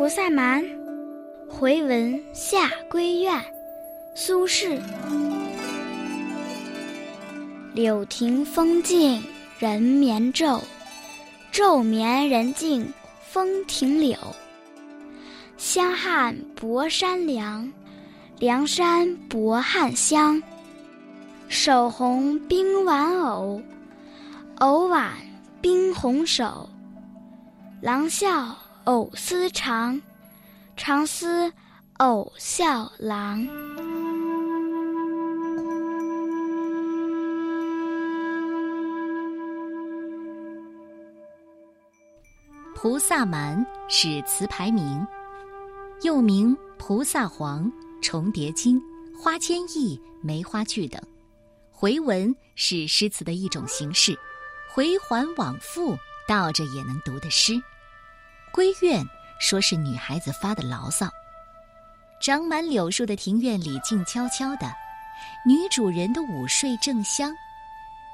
菩萨蛮·回文下归院，苏轼。柳亭风静人眠昼，昼眠人静风停柳。香汉薄山凉，凉山薄汉香。手红冰玩偶，偶挽冰红手。郎笑偶思长，长思偶笑郎。菩萨蛮是词牌名，又名菩萨黄、重叠经、花间意、梅花句等。回文是诗词的一种形式，回环往复，倒着也能读的诗。闺怨说是女孩子发的牢骚。长满柳树的庭院里静悄悄的，女主人的午睡正香，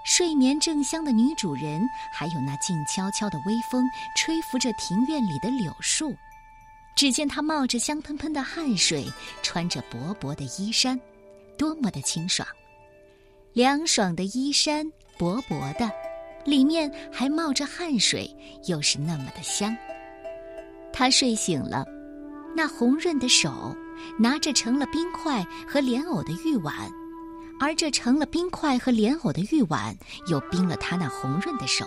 睡眠正香的女主人，还有那静悄悄的微风吹拂着庭院里的柳树。只见她冒着香喷喷的汗水，穿着薄薄的衣衫，多么的清爽。凉爽的衣衫，薄薄的，里面还冒着汗水，又是那么的香。他睡醒了，那红润的手拿着盛了冰块和莲藕的玉碗，而这盛了冰块和莲藕的玉碗又冰了他那红润的手。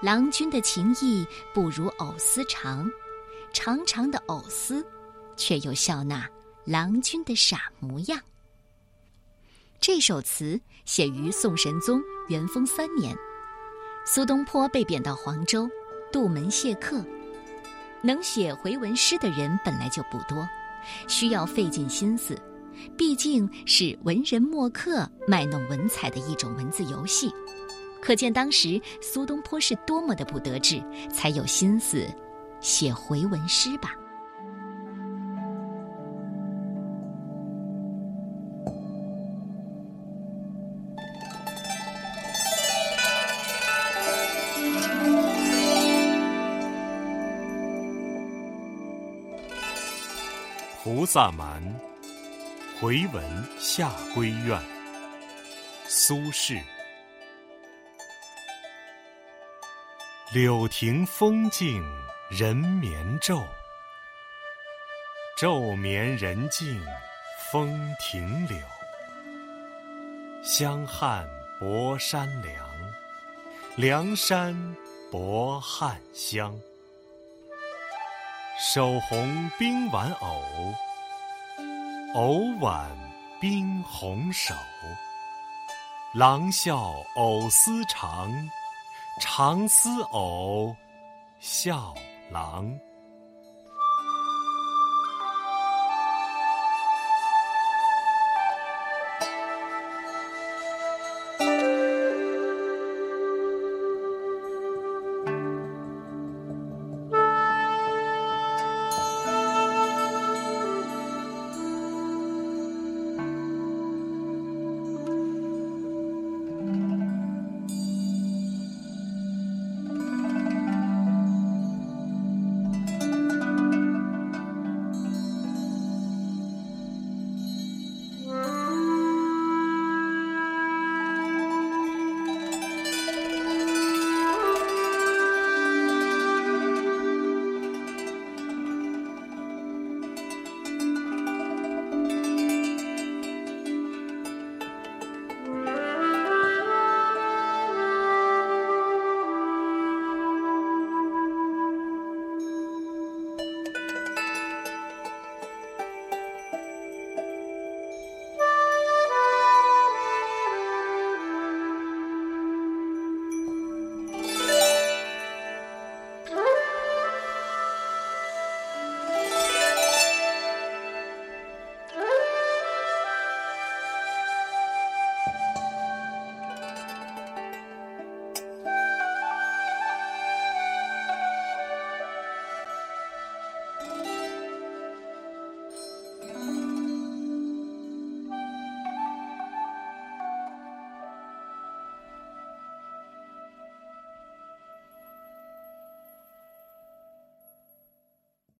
郎君的情意不如藕丝长，长长的藕丝，却又笑纳郎君的傻模样。这首词写于宋神宗元丰三年，苏东坡被贬到黄州，杜门谢客。能写回文诗的人本来就不多，需要费尽心思，毕竟是文人墨客卖弄文采的一种文字游戏。可见当时苏东坡是多么的不得志，才有心思写回文诗吧。菩萨蛮·回文下归院，苏轼。柳亭风静人眠昼，昼眠人静风停柳。香汉薄山凉，凉山薄汉香。手红冰玩偶，偶挽冰红手。郎笑偶丝长，长丝偶笑郎。